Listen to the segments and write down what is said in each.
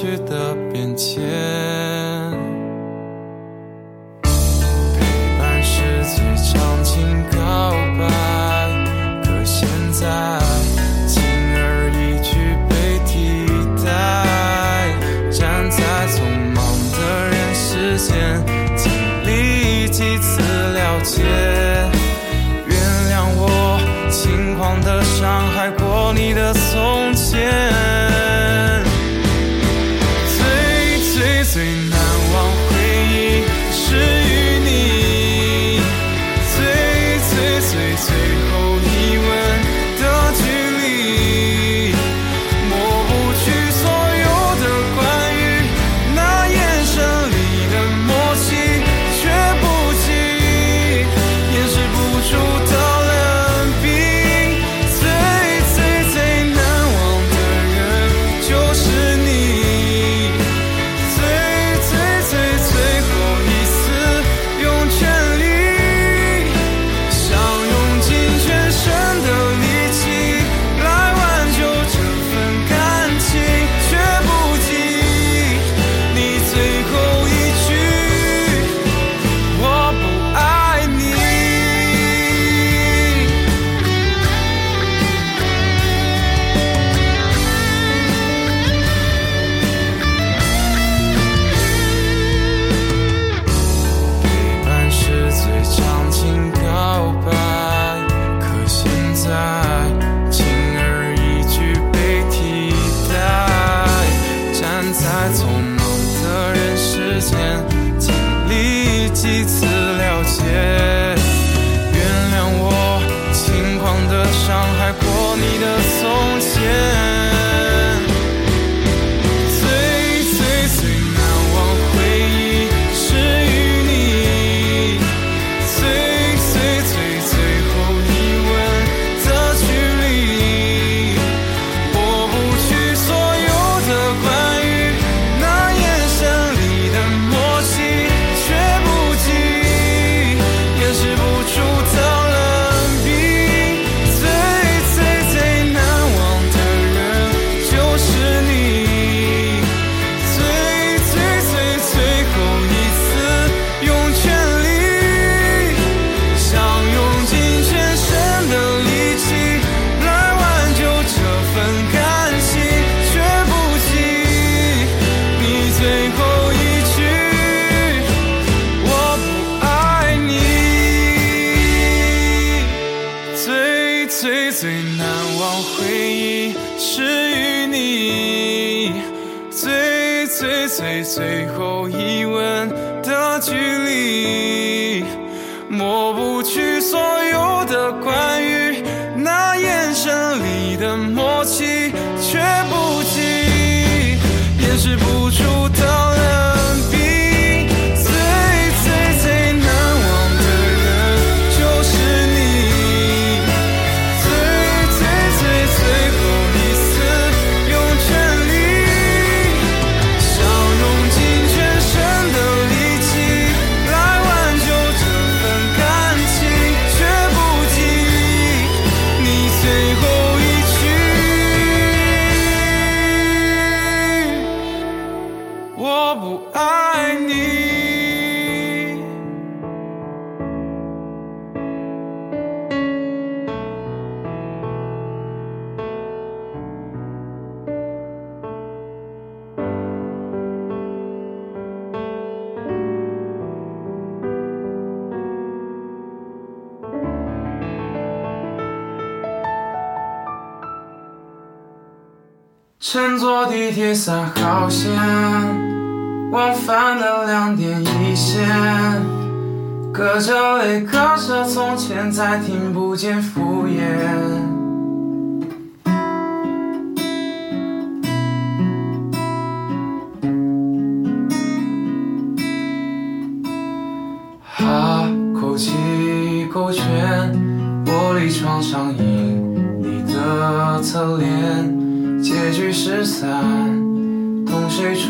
去的变迁陪伴是最长情告白可现在轻而易举被替代。站在匆忙的人世间经历几次了解原谅我轻狂的伤害过你的从前。最最难忘回忆是与你最最最最后一吻的距离抹不去所有的关于乘坐地铁三号线，往返的两点一线，隔着泪，隔着从前，再听不见敷衍。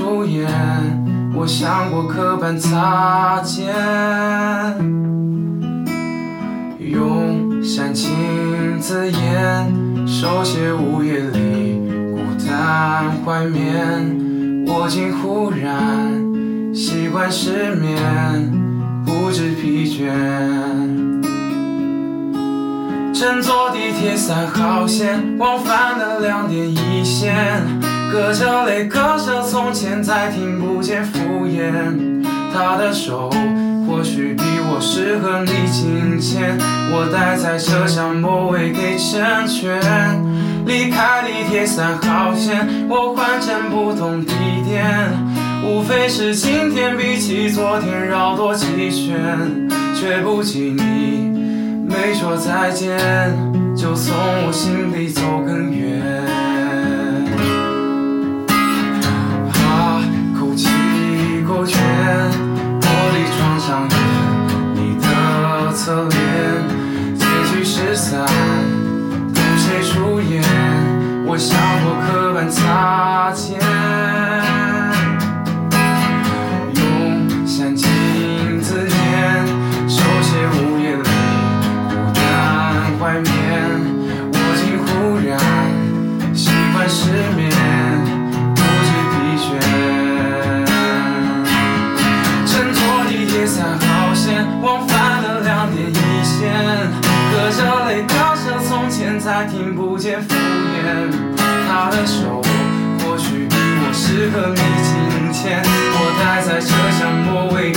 结局失散，同谁出演？我想过刻板擦肩，用煽情字眼，手写午夜里孤单怀缅。我竟忽然习惯失眠，不知疲倦。乘坐地铁三号线，往返的两点一线，隔着泪，隔着从前，再听不见敷衍。他的手或许比我适合你紧牵，我待在车厢末尾给成全。离开地铁三号线，我换乘不同地点，无非是今天比起昨天绕多几圈，却不及你。没说再见，就从我心里走更远。我却玻璃窗上看你的侧脸结局失散同谁出演我像过客般擦肩用煽情字眼手写午夜里孤单怀缅我竟忽然习惯失眠他，听不见敷衍。他的手或许比我适合你金钱，我待在车厢末尾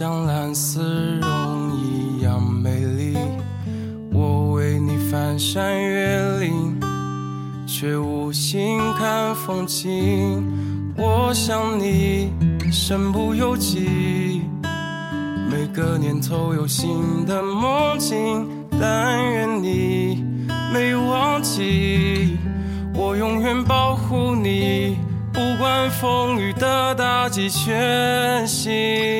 像蓝丝绒一样美丽，我为你翻山越岭，却无心看风景。我想你身不由己，每个年头有新的梦境，但愿你没忘记，我永远保护你。不管风雨的打击，全心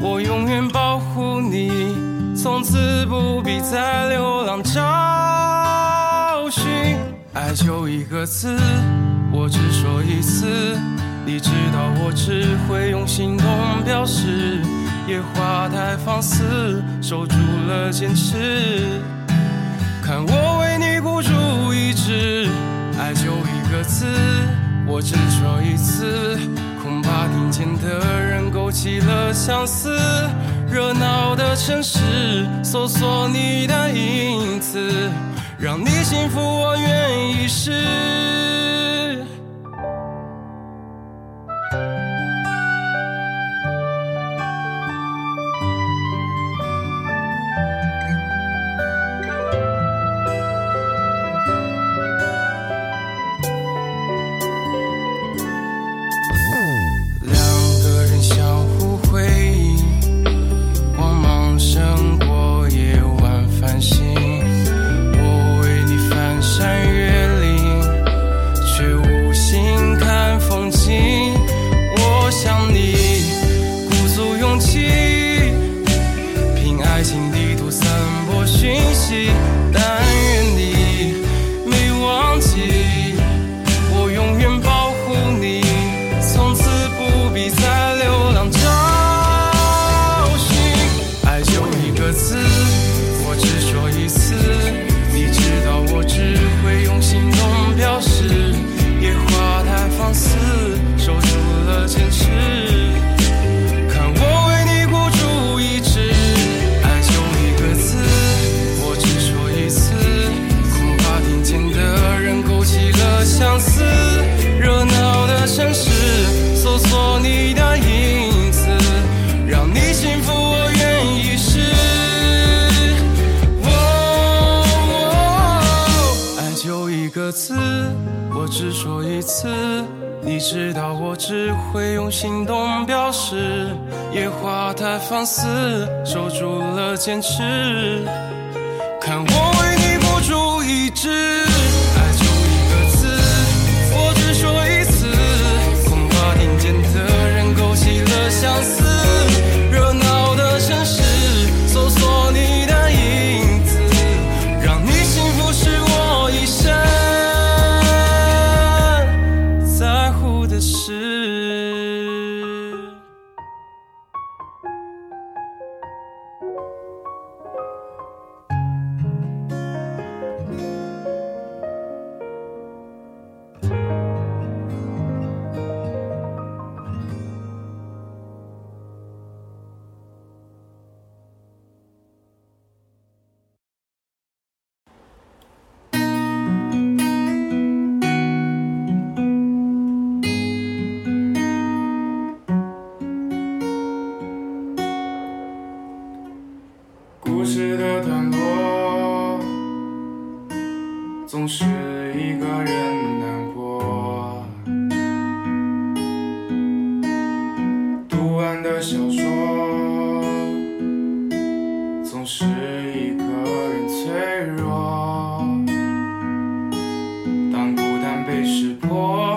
我永远保护你，从此不必再流浪找寻。爱就一个字，我只说一次。你知道我只会用行动表示，野花太放肆，守住了坚持。看我为你孤注一掷，爱就一个字，我只说一次。恐怕听见的人勾起了相思，热闹的城市，搜索你的影子，让你幸福，我愿意试。是被识破，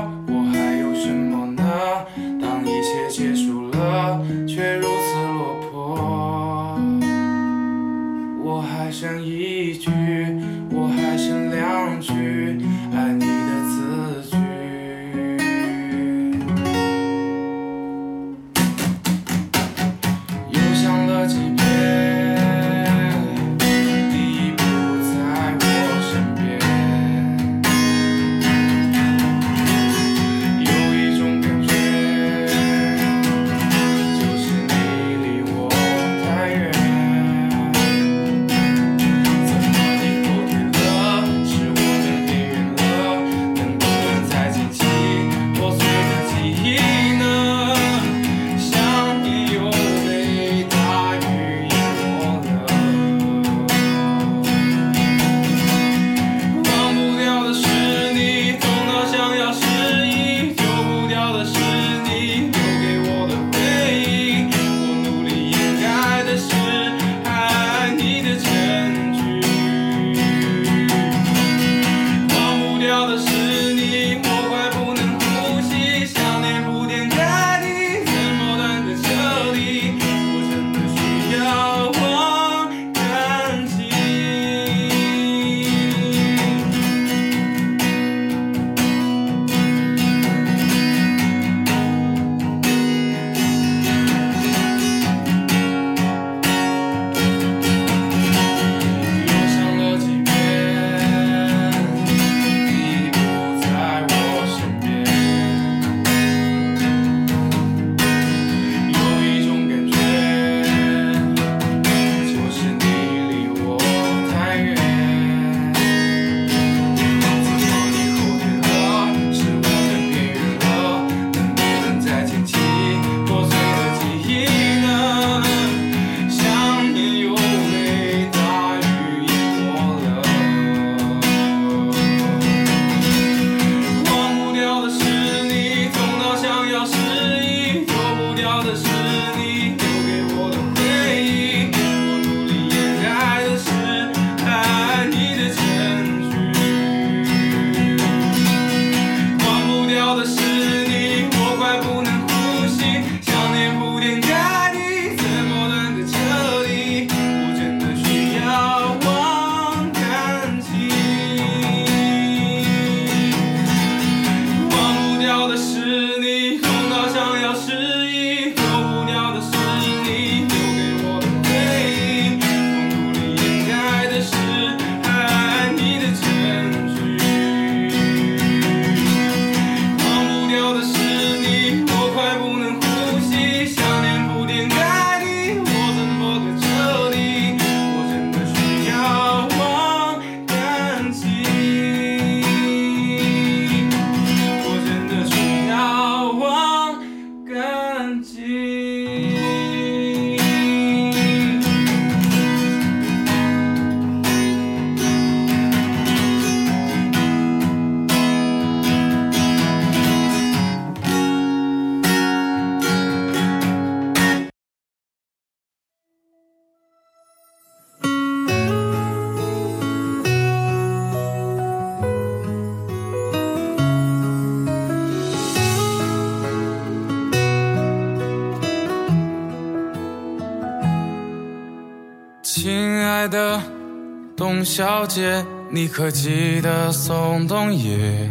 董小姐，你可记得宋冬野？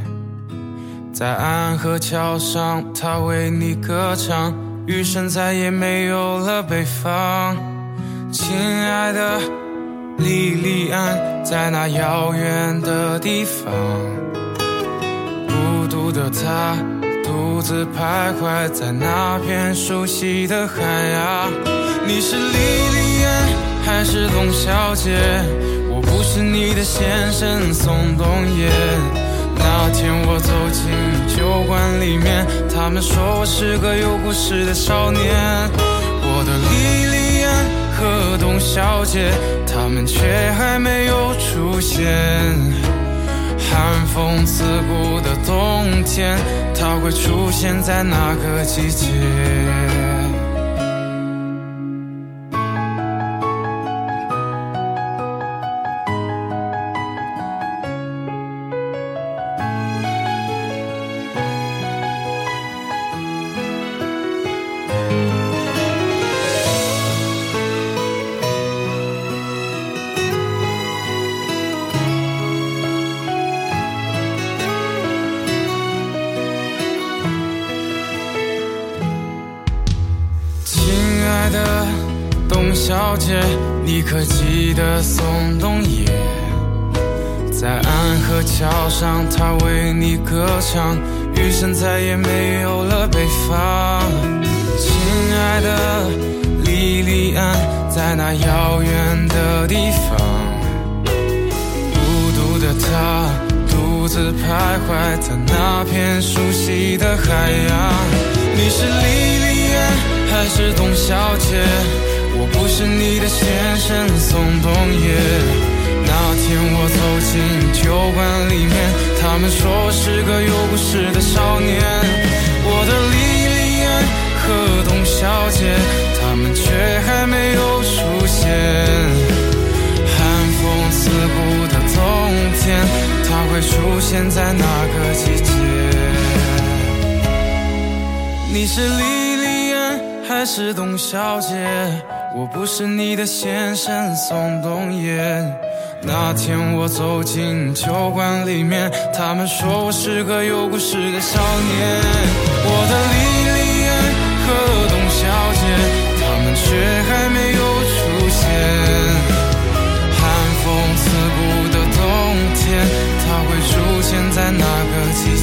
在安河桥上，他为你歌唱，余生再也没有了北方。亲爱的莉莉安，在那遥远的地方，孤独的她独自徘徊在那片熟悉的海洋。你是莉莉安还是董小姐？不是你的先生宋冬野。那天我走进酒馆里面，他们说我是个有故事的少年。我的莉莉安和董小姐，他们却还没有出现。寒风刺骨的冬天，它会出现在哪个季节？可记得宋冬野？在安河桥上，他为你歌唱，余生再也没有了北方。亲爱的莉莉安，在那遥远的地方，孤独的她独自徘徊在那片熟悉的海洋。你是莉莉安还是董小姐？不是你的先生宋冬野。那天我走进酒馆里面，他们说我是个有故事的少年。我的莉莉安和董小姐，他们却还没有出现。寒风刺骨的冬天，它会出现在哪个季节？你是莉莉安还是董小姐？我不是你的先生宋冬野。那天我走进酒馆里面，他们说我是个有故事的少年。我的莉莉安和董小姐，他们却还没有出现。寒风刺骨的冬天，他会出现在哪个季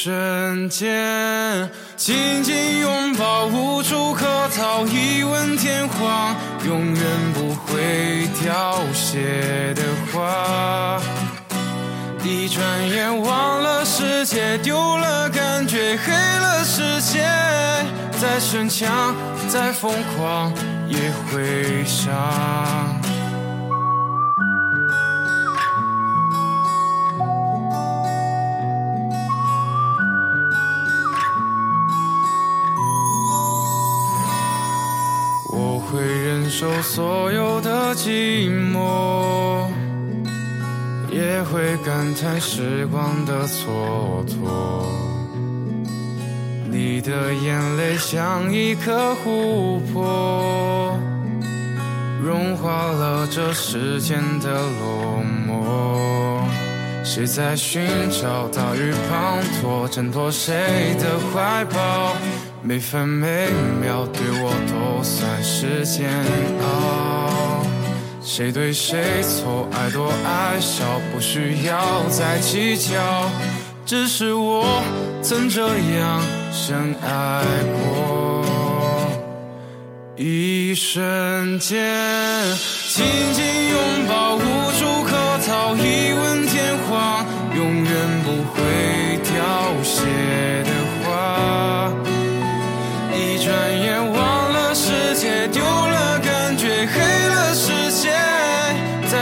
瞬间，紧紧拥抱，无处可逃，一吻天荒，永远不会凋谢的花。一转眼，忘了世界，丢了感觉，黑了世界，再逞强，再疯狂，也会伤。寂寞，也会感叹时光的蹉跎。你的眼泪像一颗琥珀，融化了这世间的落寞。谁在寻找大雨滂沱，挣脱谁的怀抱？每分每秒对我都算是煎熬，谁对谁错，爱多爱少，不需要再计较。只是我曾这样深爱过，一瞬间，紧紧拥抱，无处可逃，一吻天荒，永远不会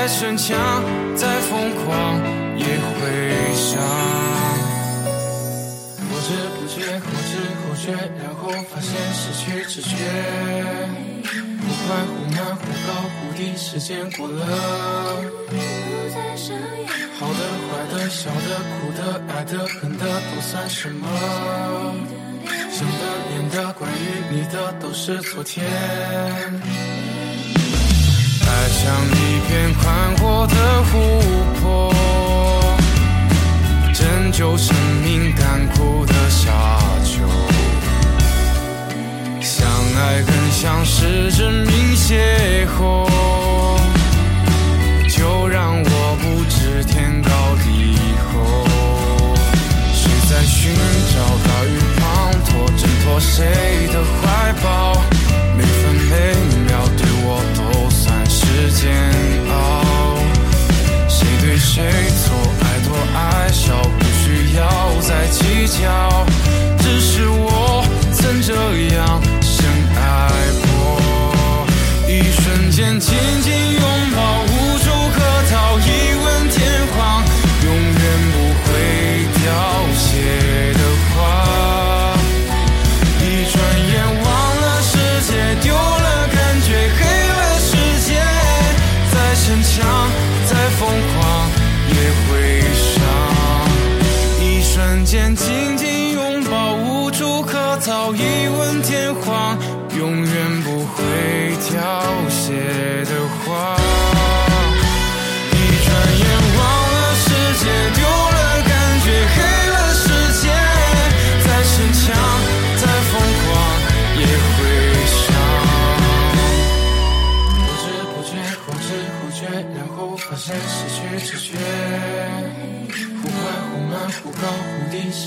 再逞强，再疯狂，也会伤。不知不觉，后知后觉，然后发现失去知觉。忽快忽慢，忽高忽低，时间过了。好的坏的，笑的哭的，爱的恨的，都算什么？想的念的，关于你的，都是昨天。爱像一片宽阔的湖泊，拯救生命干枯的沙丘。相爱更像是真命邂逅，就让我不知天高地厚。谁在寻找大雨滂沱，挣脱谁的怀抱？每分每秒煎熬。谁对谁错，爱多爱少，不需要再计较。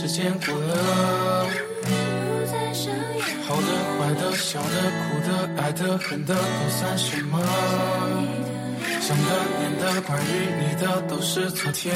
忽低，时间过了。好的坏的，笑的哭的，爱的恨的，都算什么？想的念的，关于你的，都是昨天。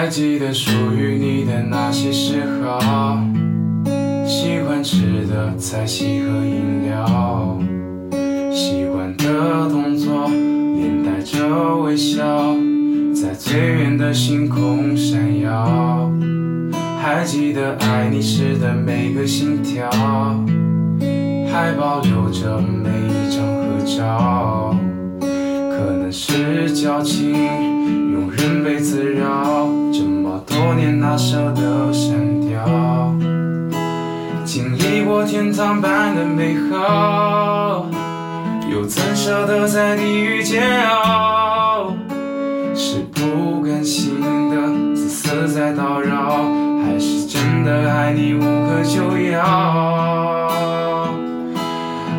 还记得属于你的那些嗜好，喜欢吃的菜系和饮料，习惯的动作连带着微笑，在最远的星空闪耀。还记得爱你时的每个心跳，还保留着每一张合照，可能是矫情，庸人被自扰。天堂般的美好，又怎舍得在地狱煎熬？是不甘心的自私在叨扰，还是真的爱你无可救药？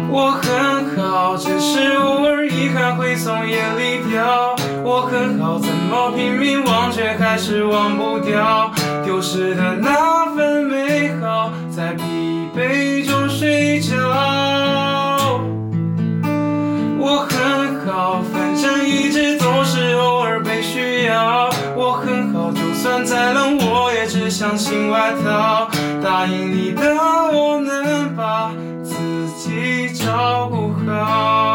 我很好，只是偶尔遗憾会从眼里掉。我很好，怎么拼命忘却，还是忘不掉丢失的那。相信外套答应你的我能把自己照顾好。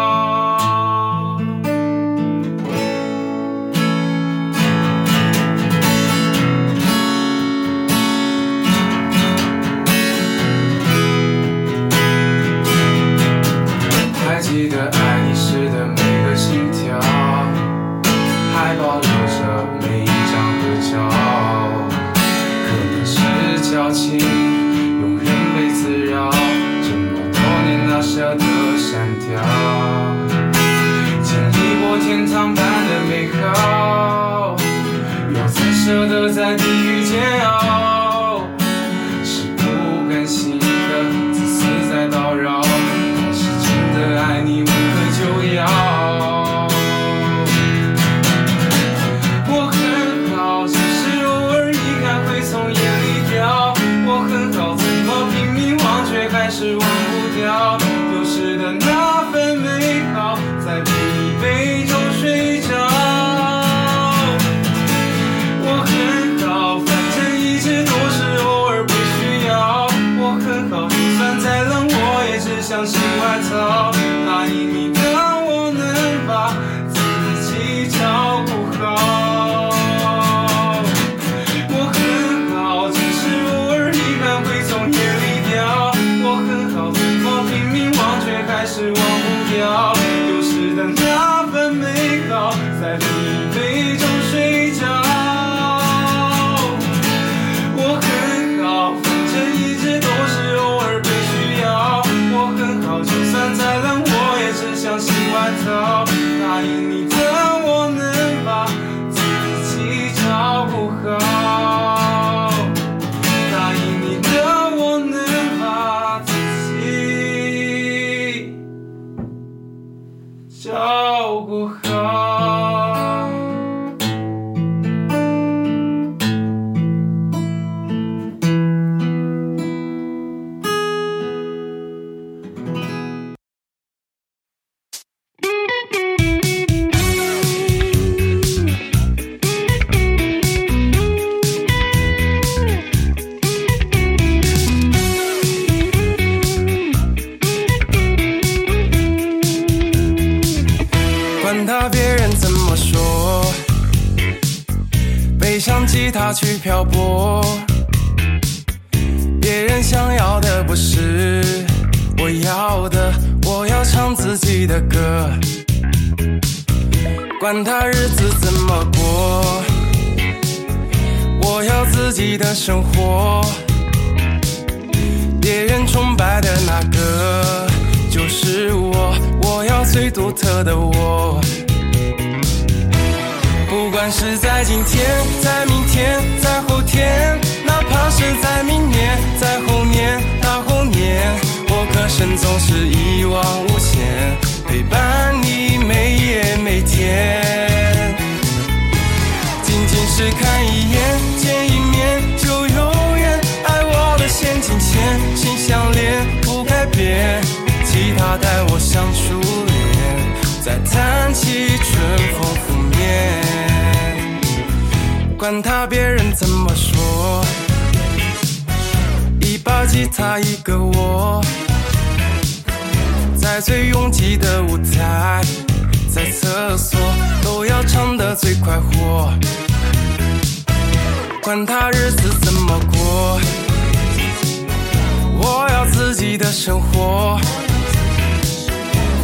Tchau, Gu. 总是一往无前，陪伴你每夜每天。仅仅是看一眼，见一面就永远，爱我的先金钱，心相连不改变，吉他带我像初恋，再弹起春风拂面。管他别人怎么说，一把吉他一个我，在最拥挤的舞台，在厕所都要唱得最快活。管他日子怎么过，我要自己的生活，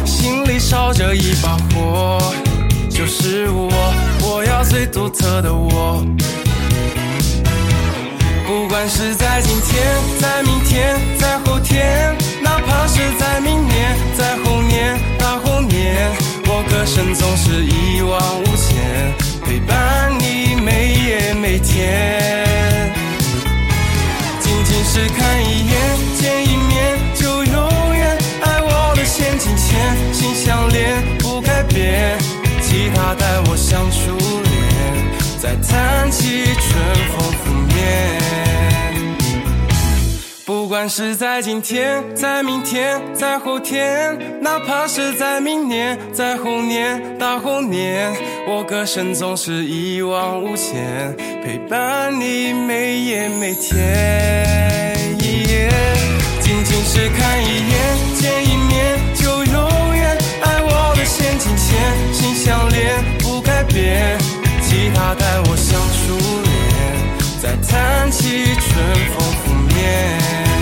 心里烧着一把火，就是我，我要最独特的我。不管是在今天，在明天，在后天，哪怕是在明年，在后年，大后年，我歌声总是一往无前，陪伴你每夜每天。仅仅是看一眼，见一面就永远，爱我的先金钱，心相连不改变，吉他带我像初恋，再弹起春风管是在今天，在明天，在后天，哪怕是在明年，在后年，大后年，我歌声总是一往无前，陪伴你每夜每天。仅仅是看一眼，见一面就永远，爱我的先金钱，心相连不改变，吉他带我像初恋，再弹起春风拂面。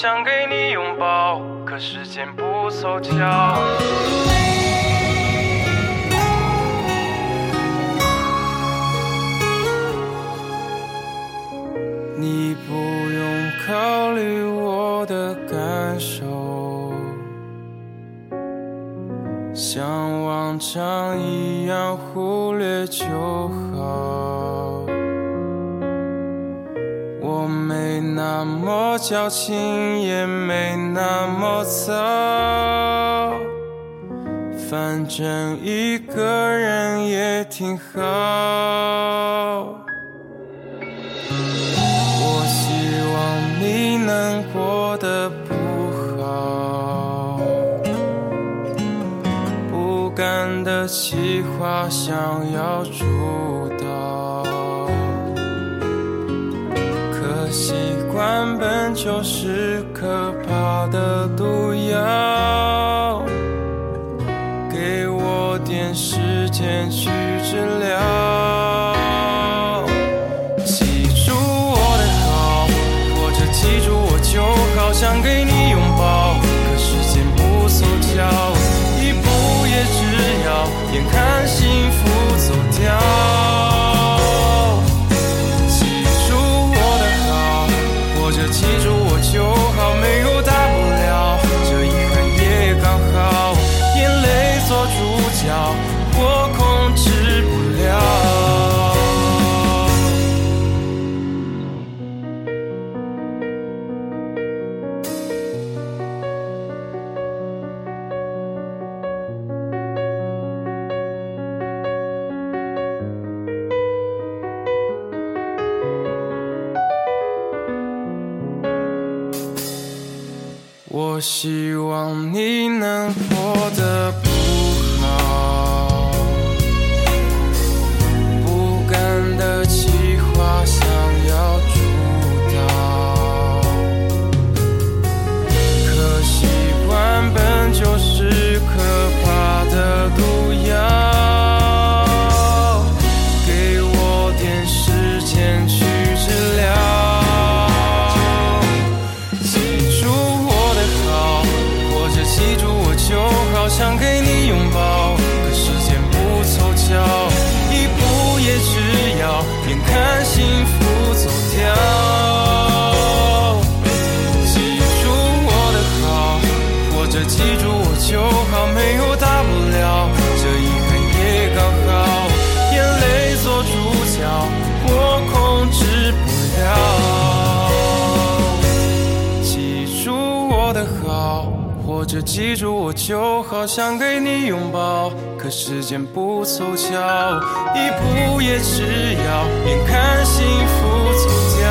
想给你拥抱，可时间不凑巧。你不用考虑我的感受，像往常一样忽略就好。我矫情，也没那么糟，反正一个人也挺好。我希望你能过得不好，不甘的计划想要主习惯本就是可怕的毒药，记住我就好想给你拥抱可时间不凑巧。记住我就好，想给你拥抱。可时间不凑巧，一步也只要，眼看幸福走掉。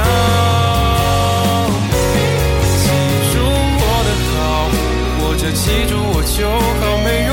记住我的好，或者记住我就好，没有